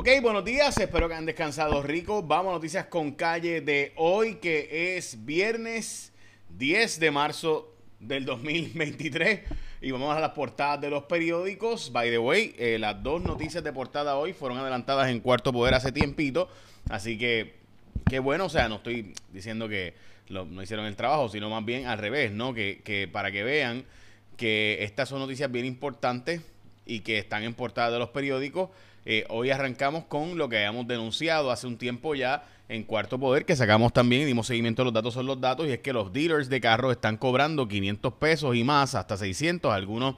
Ok, buenos días, espero que han descansado rico. Vamos a noticias con calle de hoy, que es viernes 10 de marzo del 2023. Y vamos a las portadas de los periódicos. By the way, eh, las dos noticias de portada hoy fueron adelantadas en Cuarto Poder hace tiempito. Así que, qué bueno, o sea, no estoy diciendo que no hicieron el trabajo, sino más bien al revés, ¿no? Que, que para que vean que estas son noticias bien importantes y que están en portada de los periódicos eh, hoy arrancamos con lo que habíamos denunciado hace un tiempo ya en Cuarto Poder, que sacamos también y dimos seguimiento a los datos son los datos, y es que los dealers de carros están cobrando 500 pesos y más, hasta 600, algunos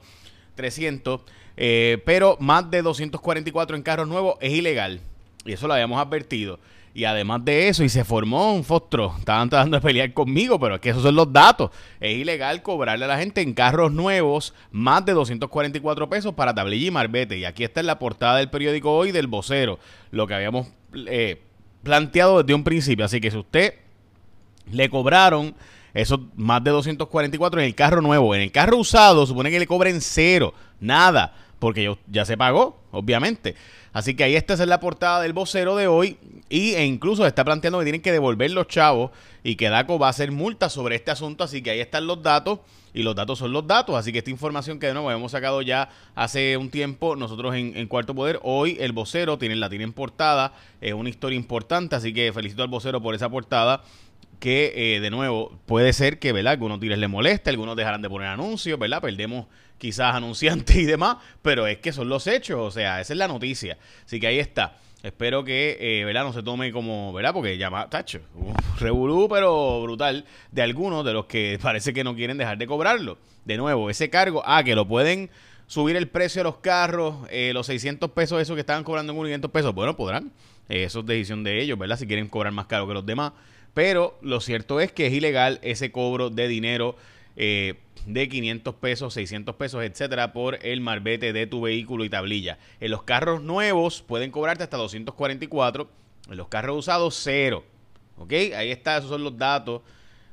300, eh, pero más de 244 en carros nuevos es ilegal. Y eso lo habíamos advertido. Y además de eso, y se formó un fostro. Estaban tratando de pelear conmigo, pero es que esos son los datos. Es ilegal cobrarle a la gente en carros nuevos más de 244 pesos para tablilla y marbete. Y aquí está en la portada del periódico hoy del vocero, lo que habíamos eh, planteado desde un principio. Así que si usted le cobraron esos más de 244 en el carro nuevo, en el carro usado, supone que le cobren cero, nada, porque ya se pagó, obviamente. Así que ahí esta es la portada del vocero de hoy. Y, e incluso está planteando que tienen que devolver los chavos y que DACO va a hacer multa sobre este asunto. Así que ahí están los datos y los datos son los datos. Así que esta información que de nuevo hemos sacado ya hace un tiempo nosotros en, Cuarto Poder, hoy el vocero tiene, la tiene en portada. Es una historia importante, así que felicito al vocero por esa portada que eh, de nuevo puede ser que ¿verdad? algunos tires le moleste, algunos dejarán de poner anuncios, ¿verdad? Perdemos quizás anunciantes y demás, pero es que son los hechos, o sea, esa es la noticia. Así que ahí está. Espero que, eh, ¿verdad? No se tome como, ¿verdad? Porque llama, tacho, un revolú, pero brutal, de algunos de los que parece que no quieren dejar de cobrarlo. De nuevo, ese cargo, ah, que lo pueden subir el precio de los carros, eh, los 600 pesos, esos que estaban cobrando en 500 pesos, bueno, podrán. eso es decisión de ellos, ¿verdad? Si quieren cobrar más caro que los demás. Pero lo cierto es que es ilegal ese cobro de dinero eh, de 500 pesos, 600 pesos, etcétera, por el marbete de tu vehículo y tablilla. En los carros nuevos pueden cobrarte hasta 244, en los carros usados, cero. ¿Ok? Ahí está, esos son los datos.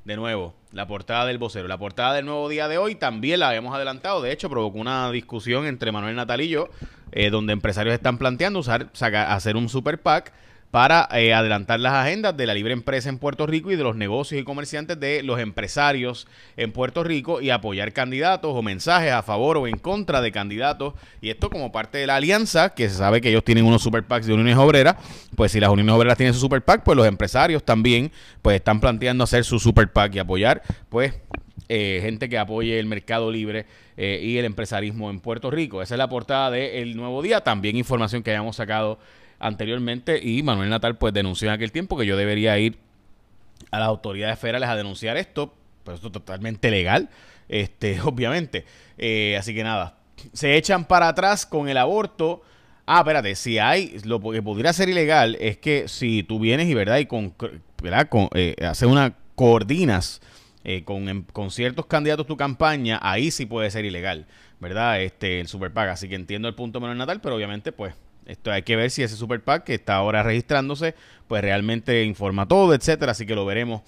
De nuevo, la portada del vocero. La portada del nuevo día de hoy también la habíamos adelantado. De hecho, provocó una discusión entre Manuel Natal y yo, eh, donde empresarios están planteando usar, hacer un super pack para eh, adelantar las agendas de la libre empresa en Puerto Rico y de los negocios y comerciantes de los empresarios en Puerto Rico y apoyar candidatos o mensajes a favor o en contra de candidatos. Y esto como parte de la alianza, que se sabe que ellos tienen unos super PACs de uniones obreras, pues si las uniones obreras tienen su super PAC, pues los empresarios también pues están planteando hacer su super PAC y apoyar pues eh, gente que apoye el mercado libre eh, y el empresarismo en Puerto Rico. Esa es la portada de El Nuevo Día. También información que hayamos sacado anteriormente y Manuel Natal pues denunció en aquel tiempo que yo debería ir a las autoridades federales a denunciar esto, pero esto es totalmente legal, este, obviamente. Eh, así que nada, se echan para atrás con el aborto. Ah, espérate, si hay, lo que podría ser ilegal es que si tú vienes y verdad y con, ¿verdad? con una coordinas eh, con, em, con, ciertos candidatos tu campaña, ahí sí puede ser ilegal, ¿verdad? Este, el superpaga. Así que entiendo el punto Manuel Natal, pero obviamente, pues, esto hay que ver si ese Super PAC que está ahora registrándose, pues realmente informa todo, etcétera. Así que lo veremos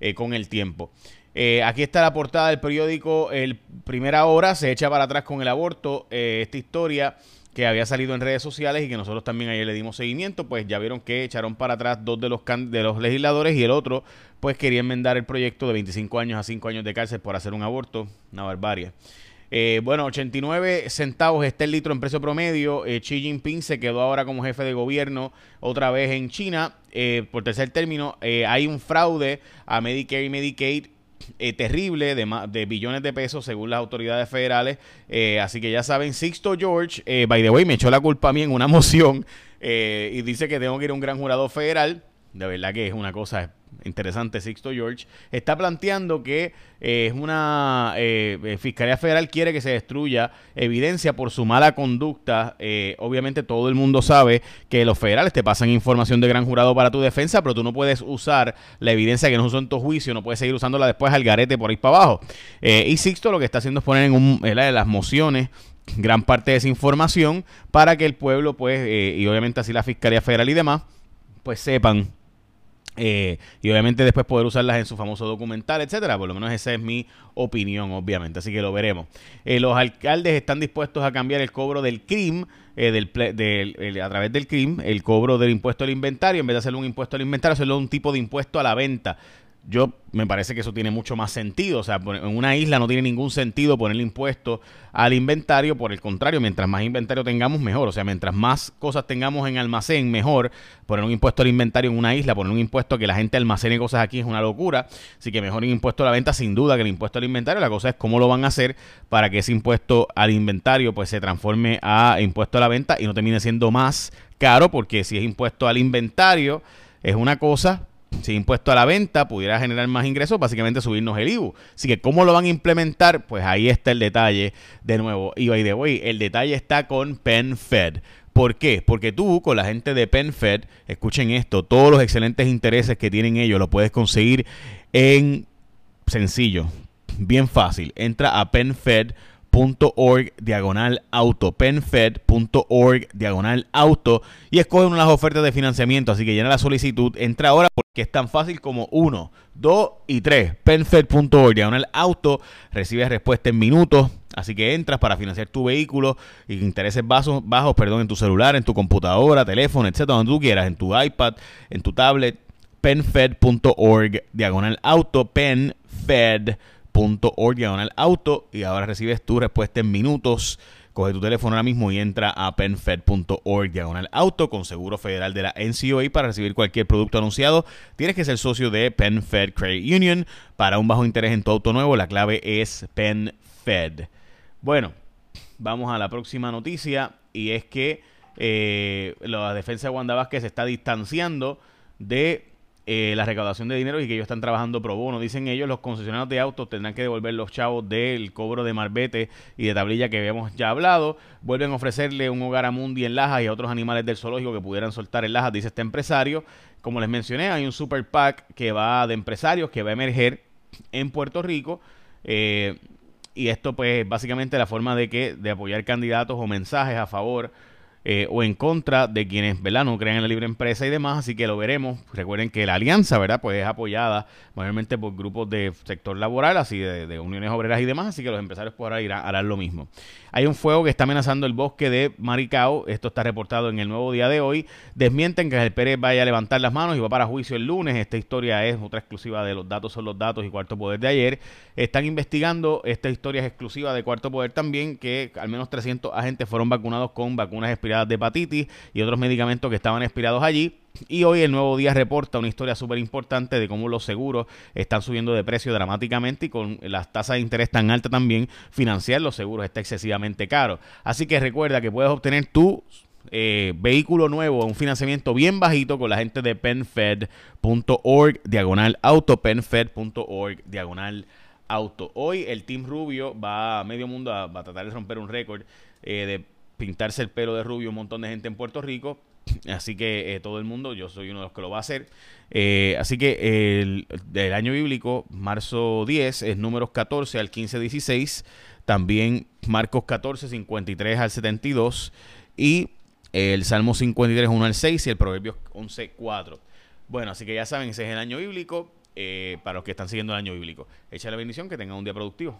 eh, con el tiempo. Eh, aquí está la portada del periódico El Primera Hora, se echa para atrás con el aborto. Eh, esta historia que había salido en redes sociales y que nosotros también ayer le dimos seguimiento, pues ya vieron que echaron para atrás dos de los, de los legisladores y el otro, pues quería enmendar el proyecto de 25 años a 5 años de cárcel por hacer un aborto, una barbarie. Eh, bueno, 89 centavos está el litro en precio promedio. Eh, Xi Jinping se quedó ahora como jefe de gobierno otra vez en China. Eh, por tercer término, hay un fraude a Medicare y Medicaid terrible de, de, billones de pesos según las autoridades federales. así que ya saben, Sixto George, by the way, me echó la culpa a mí en una moción y dice que tengo que ir a un gran jurado federal. De verdad que es una cosa interesante, Sixto George, está planteando que eh, es una eh, eh, Fiscalía Federal quiere que se destruya evidencia por su mala conducta. obviamente todo el mundo sabe que los federales te pasan información de gran jurado para tu defensa, pero tú no puedes usar la evidencia que no usó en tu juicio, no puedes seguir usándola después al garete por ahí para abajo. y Sixto lo que está haciendo es poner en, un, en las mociones gran parte de esa información para que el pueblo, pues, y obviamente así la Fiscalía Federal y demás, pues sepan Eh, y obviamente después poder usarlas en su famoso documental, etcétera. Por lo menos esa es mi opinión, obviamente. Así que lo veremos. Eh, los alcaldes están dispuestos a cambiar el cobro del CRIM, eh, del, a través del CRIM, el cobro del impuesto al inventario, en vez de hacerlo un impuesto al inventario, hacerlo un tipo de impuesto a la venta yo me parece que eso tiene mucho más sentido. O sea, en una isla no tiene ningún sentido poner impuesto al inventario. Por el contrario, mientras más inventario tengamos, mejor. O sea, mientras más cosas tengamos en almacén, mejor. Poner un impuesto al inventario en una isla, poner un impuesto a que la gente almacene cosas aquí es una locura. Así que mejor un impuesto a la venta, sin duda, que el impuesto al inventario. La cosa es cómo lo van a hacer para que ese impuesto al inventario pues se transforme a impuesto a la venta y no termine siendo más caro, porque si es impuesto al inventario, es una cosa, si impuesto a la venta pudiera generar más ingresos, básicamente subirnos el IBU. Así que, ¿cómo lo van a implementar? Pues ahí está el detalle de nuevo. Y by the way, el detalle está con PenFed. ¿Por qué? Porque tú, con la gente de PenFed, escuchen esto, todos los excelentes intereses que tienen ellos lo puedes conseguir en sencillo, bien fácil. Entra a PenFed .org diagonal auto, penfed.org diagonal auto y escoge una de las ofertas de financiamiento, así que llena la solicitud, entra ahora porque es tan fácil como 1, 2 y 3, penfed.org diagonal auto, recibes respuesta en minutos, así que entras para financiar tu vehículo y intereses bajos, bajos perdón, en tu celular, en tu computadora, teléfono, etcétera, donde tú quieras, en tu iPad, en tu tablet, penfed.org diagonal auto, penfed .org diagonal auto y ahora recibes tu respuesta en minutos. Coge tu teléfono ahora mismo y entra a penfed.org diagonal auto con seguro federal de la NCOA para recibir cualquier producto anunciado. Tienes que ser socio de PenFed Credit Union para un bajo interés en tu auto nuevo. La clave es PenFed. Bueno, vamos a la próxima noticia y es que eh, la defensa de Wanda Vázquez se está distanciando de eh, la recaudación de dinero y que ellos están trabajando pro bono. Dicen ellos, los concesionarios de autos tendrán que devolver los chavos del cobro de marbete y de tablilla que habíamos ya hablado. Vuelven a ofrecerle un hogar a Mundi en Lajas y a otros animales del zoológico que pudieran soltar en Lajas, dice este empresario. Como les mencioné, hay un super PAC que va de empresarios que va a emerger en Puerto Rico. Eh, y esto pues básicamente la forma de que de apoyar candidatos o mensajes a favor eh, o en contra de quienes ¿verdad? no creen en la libre empresa y demás, así que lo veremos. Recuerden que la alianza ¿verdad? Pues es apoyada mayormente por grupos de sector laboral, así de, uniones obreras y demás, así que los empresarios por ahí irán, harán lo mismo. Hay un fuego que está amenazando el bosque de Maricao, esto está reportado en el nuevo día de hoy. Desmienten que el Pérez vaya a levantar las manos y va para juicio el lunes. Esta historia es otra exclusiva de los datos son los datos y cuarto poder de ayer. Están investigando, esta historia es exclusiva de cuarto poder también, que al menos 300 agentes fueron vacunados con vacunas expiradas de hepatitis y otros medicamentos que estaban expirados allí. Y hoy el Nuevo Día reporta una historia súper importante de cómo los seguros están subiendo de precio dramáticamente y con las tasas de interés tan altas también, financiar los seguros está excesivamente caro. Así que recuerda que puedes obtener tu eh, vehículo nuevo, un financiamiento bien bajito con la gente de penfed.org diagonal auto, penfed.org diagonal auto. Hoy el Team Rubio va a medio mundo a, tratar de romper un récord eh, de pintarse el pelo de rubio un montón de gente en Puerto Rico. Así que eh, todo el mundo, yo soy uno de los que lo va a hacer. Eh, así que el, del año bíblico, marzo 10, es números 14 al 15, 16. También Marcos 14, 53 al 72. Y el Salmo 53, 1 al 6 y el Proverbios 11, 4. Bueno, así que ya saben, ese es el año bíblico. Eh, para los que están siguiendo el año bíblico. Echa la bendición, que tengan un día productivo.